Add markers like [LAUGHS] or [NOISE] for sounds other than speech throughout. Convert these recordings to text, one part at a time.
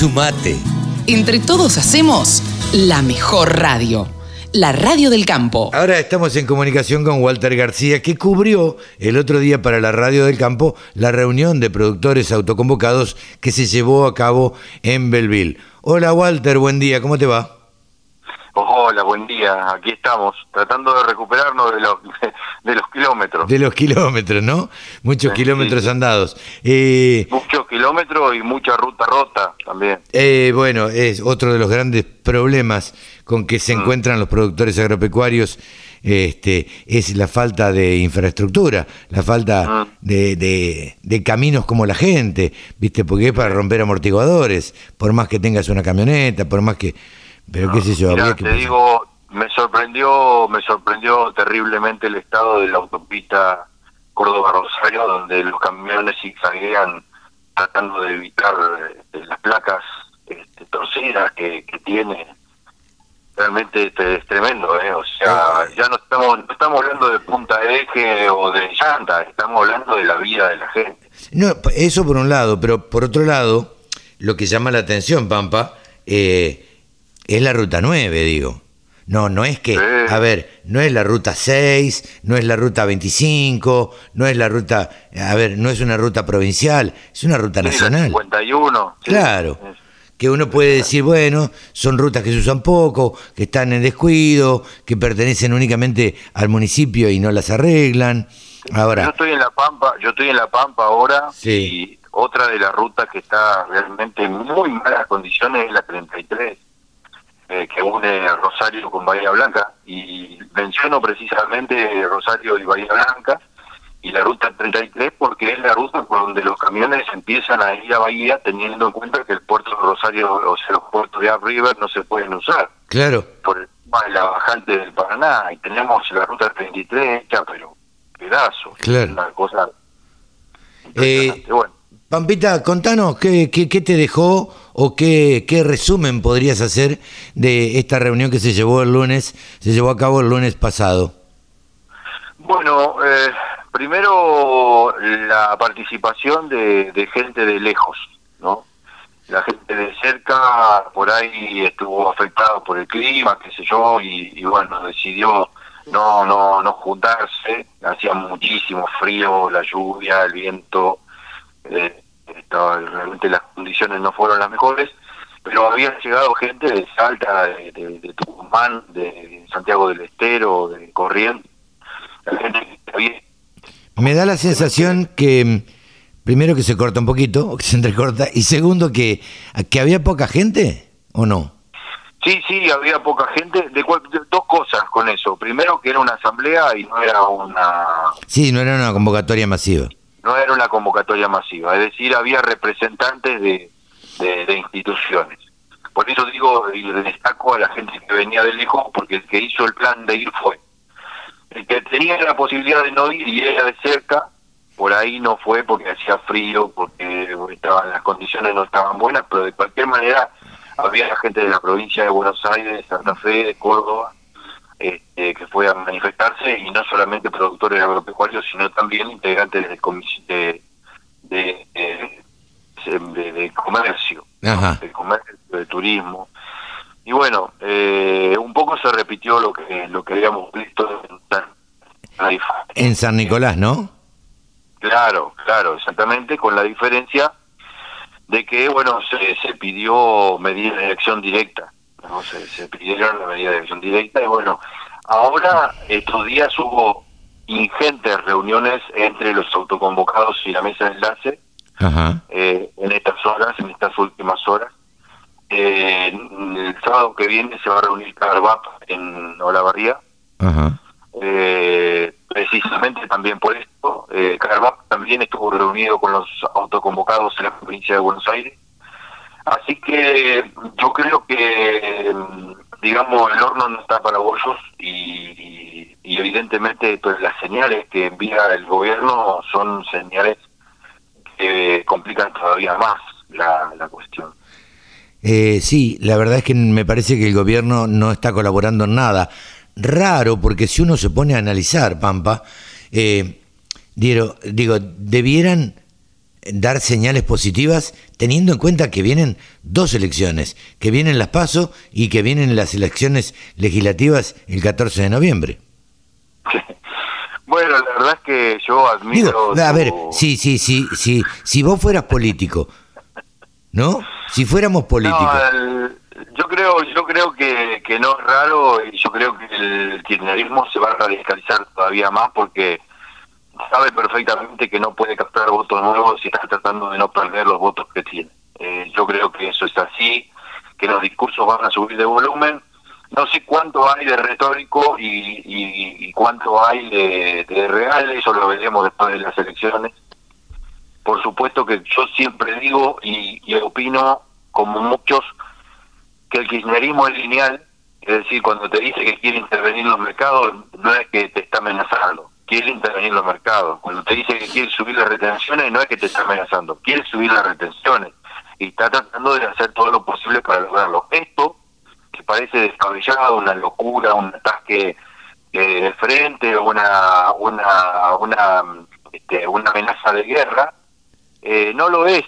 Sumate. Entre todos hacemos la mejor radio. La radio del campo. Ahora estamos en comunicación con Walter García, que cubrió el otro día para la radio del campo la reunión de productores autoconvocados que se llevó a cabo en Belville. Hola Walter, buen día, ¿cómo te va? Hola, buen día. Aquí estamos, tratando de recuperarnos de los, [LAUGHS] de los kilómetros. De los kilómetros, ¿no? Muchos Sí, kilómetros sí. andados. Eh, Muchos kilómetros y mucha ruta rota también. eh, bueno, es otro de los grandes problemas con que se encuentran los productores agropecuarios. Este, es la falta de infraestructura, la falta de, de- de caminos como la gente, ¿viste? Porque es para romper amortiguadores, por más que tengas una camioneta, por más que. Pero qué sé yo, Mirá, que te pensar. digo, me sorprendió, me sorprendió terriblemente el estado de la autopista Córdoba-Rosario, donde los camiones zigzaguean tratando de evitar este, las placas este, torcidas que, que tiene. Realmente este, es tremendo, ¿eh? O sea, ya no estamos, no estamos hablando de punta de eje o de llanta, estamos hablando de la vida de la gente. No, eso por un lado, pero por otro lado, lo que llama la atención, Pampa, eh, es la ruta 9, digo. No, no es que, a ver, no es la ruta 6, no es la ruta 25, no es la ruta, a ver, no es una ruta provincial, es una ruta nacional. 51. sí. Claro. Que uno puede decir, bueno, son rutas que se usan poco, que están en descuido, que pertenecen únicamente al municipio y no las arreglan. Yo Ahora, estoy en la Pampa, yo estoy en la Pampa ahora Sí. y otra de las rutas que está realmente en muy malas condiciones es la 33, eh, que une Rosario con Bahía Blanca. Y menciono precisamente Rosario y Bahía Blanca y la ruta 33 porque es la ruta por donde los camiones empiezan a ir a Bahía teniendo en cuenta que el puerto de Rosario, o sea, los puertos de Up River no se pueden usar claro, por el tema de la bajante del Paraná. Y tenemos la ruta 33 hecha pero pedazos Claro. una cosa Eh, bueno Pampita, contanos qué, qué, te dejó o qué, qué resumen podrías hacer de esta reunión que se llevó el lunes, se llevó a cabo el lunes pasado. bueno eh, primero la participación de, de gente de lejos no la gente de cerca por ahí estuvo afectada por el clima qué sé yo y, y bueno decidió no no no juntarse. Hacía muchísimo frío la lluvia el viento eh, estaba- realmente las condiciones no fueron las mejores, pero había llegado gente de Salta, de, de- de Tucumán, de Santiago del Estero, de Corrientes, la gente que había... Me da la sensación que, primero que se corta un poquito, o [LAUGHS] que se entrecorta, y segundo que, que había poca gente, ¿o no? Sí, sí, había poca gente, de, cual- de- dos cosas con eso. Primero que era una asamblea y no era una Sí, no era una convocatoria masiva. No era una convocatoria masiva, es decir, había representantes de, de, instituciones. Por eso digo y destaco a la gente que venía de lejos, porque el que hizo el plan de ir fue. El que tenía la posibilidad de no ir y era de cerca, por ahí no fue porque hacía frío, porque estaban las condiciones no estaban buenas, pero de cualquier manera había la gente de la provincia de Buenos Aires, de Santa Fe, de Córdoba, este, que fue a manifestarse y no solamente productores agropecuarios, sino también integrantes del de, de, de- de comercio, Ajá. de comercio, de turismo. Y bueno, eh, un poco se repitió lo que lo que habíamos visto en San-. En San Nicolás, ¿no? Claro, claro, exactamente, con la diferencia de que, bueno, se, se pidió medidas de elección directa, ¿no? Se, se pidieron la medida de elección directa y bueno, ahora estos días hubo ingentes reuniones entre los autoconvocados y la mesa de enlace Ajá. eh, en estas horas, en estas últimas horas. Eh, el sábado que viene se va a reunir Carbap en Olavarría, Ajá. eh, precisamente también por esto. Eh, Carbap también estuvo reunido con los autoconvocados en la provincia de Buenos Aires. Así que yo creo que, digamos, el horno no está para bollos y, evidentemente pues, las señales que envía el gobierno son señales que complican todavía más la, la cuestión. Eh, sí, la verdad es que me parece que el gobierno no está colaborando en nada. Raro, porque si uno se pone a analizar, Pampa, eh, digo, debieran dar señales positivas teniendo en cuenta que vienen dos elecciones, que vienen las PASO y que vienen las elecciones legislativas el 14 de noviembre. Bueno, la verdad es que yo admiro... a ver, sí, sí, sí, sí, si vos fueras político, ¿no? Si fuéramos políticos... yo creo yo creo que, que no es raro y yo creo que el kirchnerismo se va a radicalizar todavía más porque sabe perfectamente que no puede captar votos nuevos y está tratando de no perder los votos que tiene. Eh, yo creo que eso es así, que los discursos van a subir de volumen. No sé cuánto hay de retórico y, cuánto hay de, de, real, eso lo veremos después de las elecciones. Por supuesto que yo siempre digo y, y opino, como muchos, que el kirchnerismo es lineal, es decir, cuando te dice que quiere intervenir en los mercados, no es que te está amenazando quiere intervenir en los mercados. Cuando te dice que quiere subir las retenciones, no es que te está amenazando, quiere subir las retenciones y está tratando de hacer todo lo posible para lograrlo. Esto, que parece descabellado, una locura, un ataque eh, de frente, una, una, una, este, una amenaza de guerra, eh, no lo es.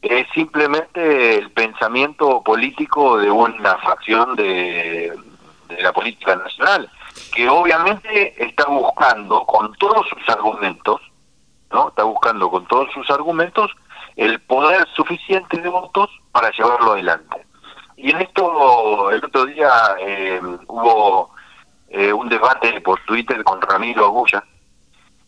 Es simplemente el pensamiento político de una facción de la política nacional que obviamente está buscando con todos sus argumentos, ¿no? Está buscando con todos sus argumentos el poder suficiente de votos para llevarlo adelante. Y en esto, el otro día eh, hubo eh, un debate por Twitter con Ramiro Agulla,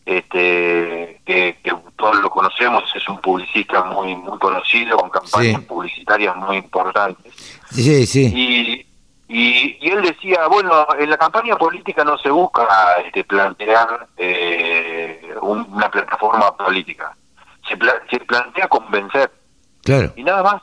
este, que, todos lo conocemos, es un publicista muy muy conocido, con campañas publicitarias muy importantes. Sí, sí. Y y, él decía, bueno, en la campaña política no se busca este, plantear eh, una plataforma política, se, se plantea convencer. Claro. Y nada más.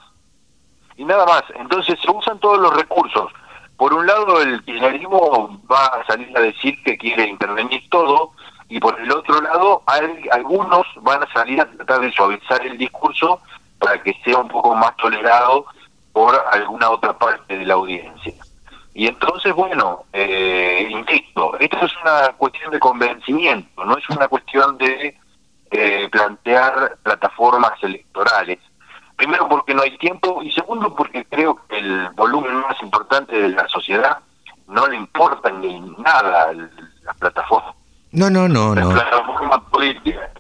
Y nada más. Entonces se usan todos los recursos. Por un lado, el kirchnerismo va a salir a decir que quiere intervenir todo, y por el otro lado, hay, algunos van a salir a tratar de suavizar el discurso para que sea un poco más tolerado por alguna otra parte de la audiencia. Y entonces, bueno, eh, insisto, esto es una cuestión de convencimiento, no es una cuestión de eh, plantear plataformas electorales. Primero porque no hay tiempo y segundo porque creo que el volumen más importante de la sociedad no le importa ni nada las plataformas. No, no, no, no. plataforma política.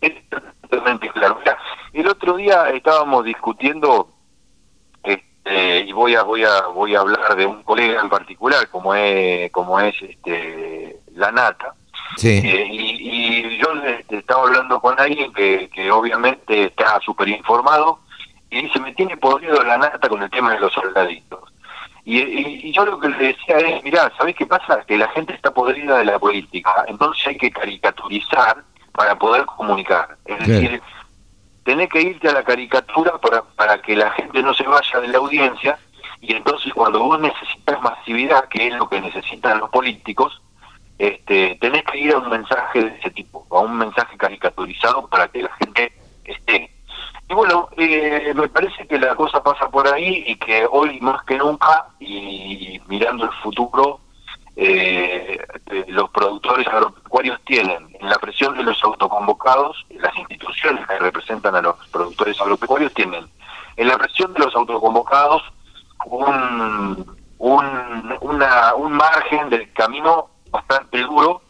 es totalmente claro. el otro día estábamos discutiendo eh, y voy a voy a voy a hablar de un colega en particular como es como es este la nata. Eh, y, yo estaba hablando con alguien que, que obviamente está súper informado y dice me tiene podrido la nata con el tema de los soldaditos y, yo lo que le decía es mirá ¿sabés qué pasa? que la gente está podrida de la política entonces hay que caricaturizar para poder comunicar es decir tenés que irte a la caricatura para, para que la gente no se vaya de la audiencia y entonces cuando vos necesitas masividad, que es lo que necesitan los políticos, este, tenés que ir a un mensaje de ese tipo, a un mensaje caricaturizado para que la gente esté. Y bueno, eh, me parece que la cosa pasa por ahí y que hoy más que nunca, y mirando el futuro, eh, los productores agropecuarios tienen en la presión de los autoconvocados, las instituciones que representan a los productores agropecuarios tienen en la presión de los autoconvocados un, un, una, un margen del camino bastante duro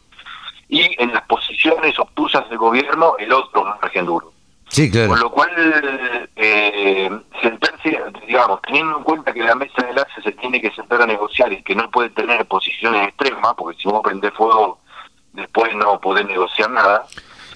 y en las posiciones obtusas del gobierno el otro margen duro. Sí, claro. Con lo cual, eh, sentarse, digamos, teniendo en cuenta que la mesa de enlace se tiene que sentar a negociar y que no puede tener posiciones extremas, porque si vos prendés fuego, después no podés negociar nada.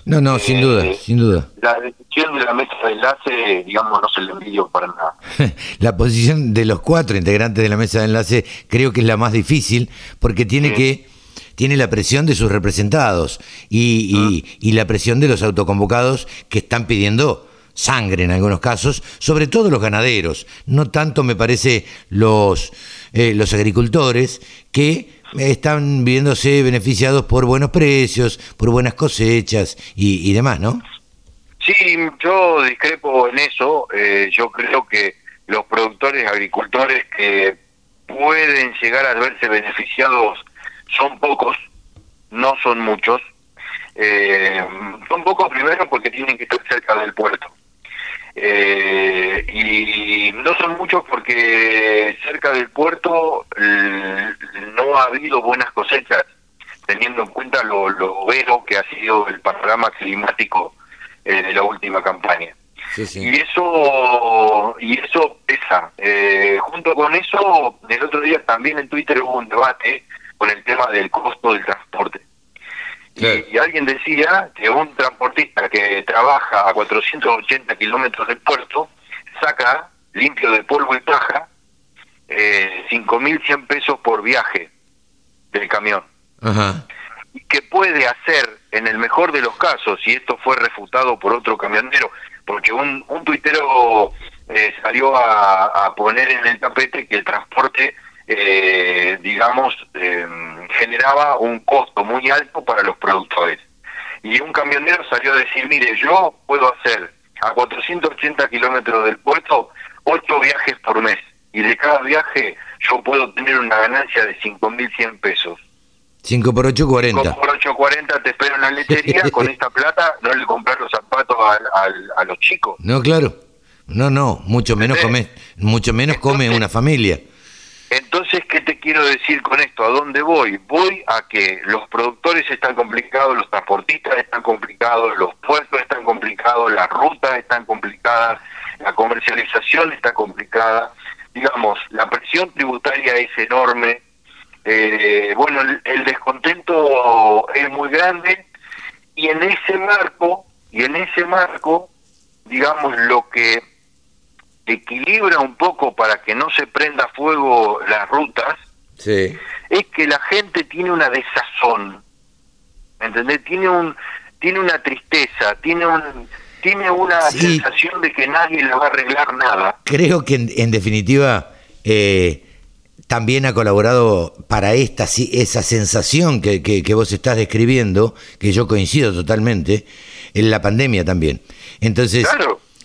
No, no, sin duda, eh, sin duda. La decisión de la mesa de enlace, digamos, no se le envidio para nada. [LAUGHS] la posición de los cuatro integrantes de la mesa de enlace creo que es la más difícil, porque tiene que tiene la presión de sus representados y, y, la presión de los autoconvocados que están pidiendo sangre en algunos casos, sobre todo los ganaderos, no tanto me parece los, eh, los agricultores que están viéndose beneficiados por buenos precios, por buenas cosechas y, demás, ¿no? Sí, yo discrepo en eso, eh, yo creo que los productores agricultores que pueden llegar a verse beneficiados son pocos, no son muchos, Eh, son pocos primero porque tienen que estar cerca del puerto. Eh, y no son muchos porque cerca del puerto no ha habido buenas cosechas, teniendo en cuenta lo, lo vero que ha sido el panorama climático eh, de la última campaña. Y eso y eso pesa. Eh, junto con eso, el otro día también en Twitter hubo un debate con el tema del costo del. Y, alguien decía que un transportista que trabaja a 480 kilómetros del puerto saca, limpio de polvo y paja, eh, 5.100 pesos por viaje del camión. Y que puede hacer, en el mejor de los casos, y esto fue refutado por otro camionero, porque un, un tuitero eh, salió a, poner en el tapete que el transporte, eh, digamos, eh, generaba un costo muy alto para los productores. Y un camionero salió a decir, mire, yo puedo hacer a 480 kilómetros del puerto ocho viajes por mes. Y de cada viaje yo puedo tener una ganancia de 5.100 pesos. 5 por 8, 40. 5 por 8, 40 te espero en la lechería. [LAUGHS] con esta plata no le comprar los zapatos a, los chicos. No, claro. No, no, mucho menos come, mucho menos come una familia. Entonces, ¿qué te quiero decir con esto? ¿A dónde voy? Voy a que los productores están complicados, los transportistas están complicados, los puertos están complicados, las rutas están complicadas, la comercialización está complicada. Digamos, la presión tributaria es enorme, eh, bueno, el, descontento es muy grande y en ese marco, y en ese marco, digamos, lo que equilibra un poco para que no se prenda fuego las rutas, es que la gente tiene una desazón, ¿entendés? Tiene un tiene una tristeza, tiene un tiene una sensación de que nadie le va a arreglar nada. Creo que en, definitiva eh, también ha colaborado para esta esa sensación que, que, vos estás describiendo, que yo coincido totalmente, en la pandemia también. Entonces,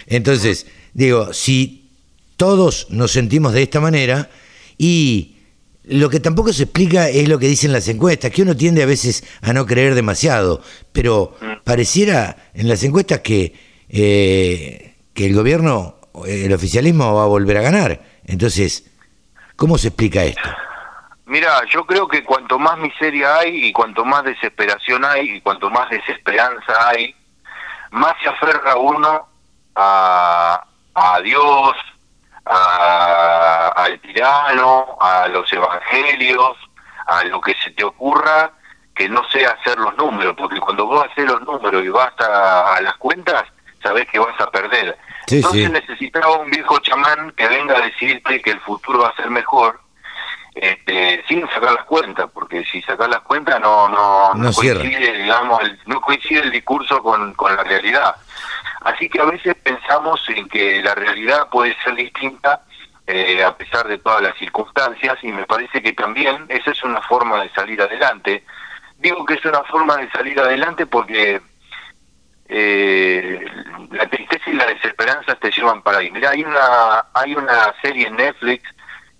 entonces digo, si todos nos sentimos de esta manera y lo que tampoco se explica es lo que dicen las encuestas, que uno tiende a veces a no creer demasiado, pero mm. pareciera en las encuestas que, eh, que el gobierno, el oficialismo va a volver a ganar. Entonces, ¿Cómo se explica esto? Mira, yo creo que cuanto más miseria hay y cuanto más desesperación hay y cuanto más desesperanza hay, más se aferra uno a, a Dios, al tirano, a los evangelios, a lo que se te ocurra que no sea hacer los números, porque cuando vos haces los números y vas a las cuentas, sabés que vas a perder. Entonces necesitaba un viejo chamán que venga a decirte que el futuro va a ser mejor, este, sin sacar las cuentas, porque si sacas las cuentas no no, no, coincide, digamos, el, no coincide el discurso con, con la realidad. Así que a veces pensamos en que la realidad puede ser distinta eh, a pesar de todas las circunstancias y me parece que también esa es una forma de salir adelante. Digo que es una forma de salir adelante porque eh, la tristeza y la desesperanza te llevan para ahí. Mira, hay una, hay una serie en Netflix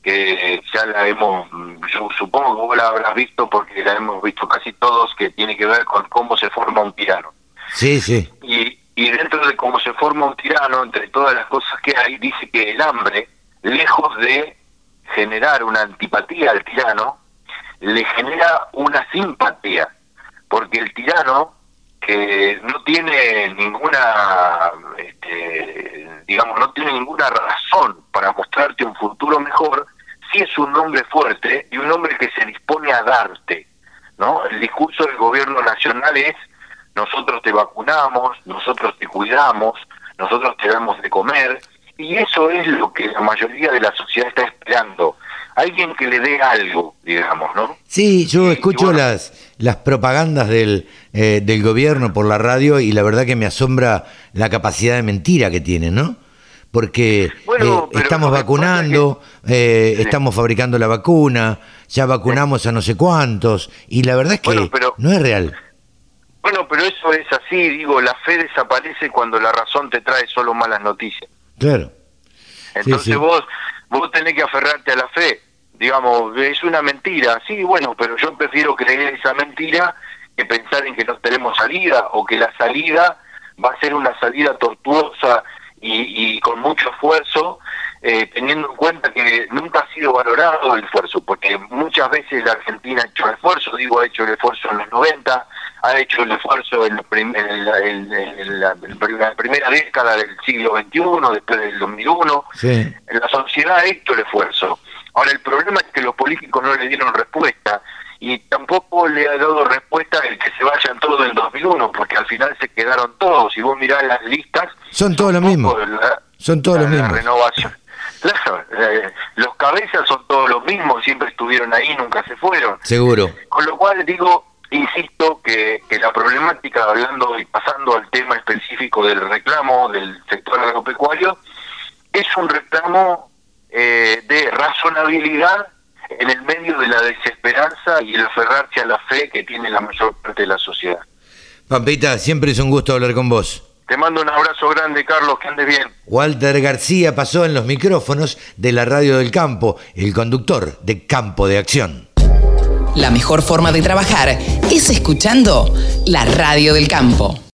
que ya la hemos, yo supongo que vos la habrás visto porque la hemos visto casi todos, que tiene que ver con cómo se forma un tirano. Sí, sí. Y, dentro de cómo se forma un tirano, entre todas las cosas que hay, dice que el hambre, lejos de generar una antipatía al tirano, le genera una simpatía, porque el tirano que no tiene ninguna, este, digamos, no tiene ninguna razón para mostrarte un futuro mejor, si es un hombre fuerte y un hombre que se dispone a darte, ¿no? El discurso del gobierno nacional es nosotros te vacunamos, nosotros te cuidamos, nosotros te damos de comer, y eso es lo que la mayoría de la sociedad está esperando alguien que le dé algo, digamos, ¿no? Sí, yo escucho las, las propagandas del, eh, del gobierno por la radio y la verdad que me asombra la capacidad de mentira que tienen, ¿no? Porque eh, estamos vacunando, eh, estamos fabricando la vacuna, ya vacunamos a no sé cuántos, y la verdad es que no es real. Bueno, pero eso es así, digo, la fe desaparece cuando la razón te trae solo malas noticias. Claro. Entonces vos vos tenés que aferrarte a la fe. Digamos, es una mentira, sí, bueno, pero yo prefiero creer esa mentira que pensar en que no tenemos salida o que la salida va a ser una salida tortuosa y, y con mucho esfuerzo, eh, teniendo en cuenta que nunca ha sido valorado el esfuerzo, porque muchas veces la Argentina ha hecho el esfuerzo, digo, ha hecho el esfuerzo en los 90, ha hecho el esfuerzo en, la, primera década del siglo XXI, después del 2001. La sociedad ha hecho el esfuerzo. Ahora, el problema es que los políticos no le dieron respuesta y tampoco le ha dado respuesta el que se vayan todos del 2001, porque al final se quedaron todos. Si vos mirás las listas... Son todos los mismos. son todos los mismos. renovación. Claro, eh, los cabezas son todos los mismos, siempre estuvieron ahí, nunca se fueron. Seguro. Con lo cual digo, insisto que, que, la problemática, hablando y pasando al tema específico del reclamo del sector agropecuario, es un reclamo eh, de razonabilidad en el medio de la desesperanza y el aferrarse a la fe que tiene la mayor parte de la sociedad. Pampita, siempre es un gusto hablar con vos. Te mando un abrazo grande, Carlos, que andes bien. Walter García pasó en los micrófonos de la Radio del Campo, el conductor de Campo de Acción. La mejor forma de trabajar es escuchando la radio del campo.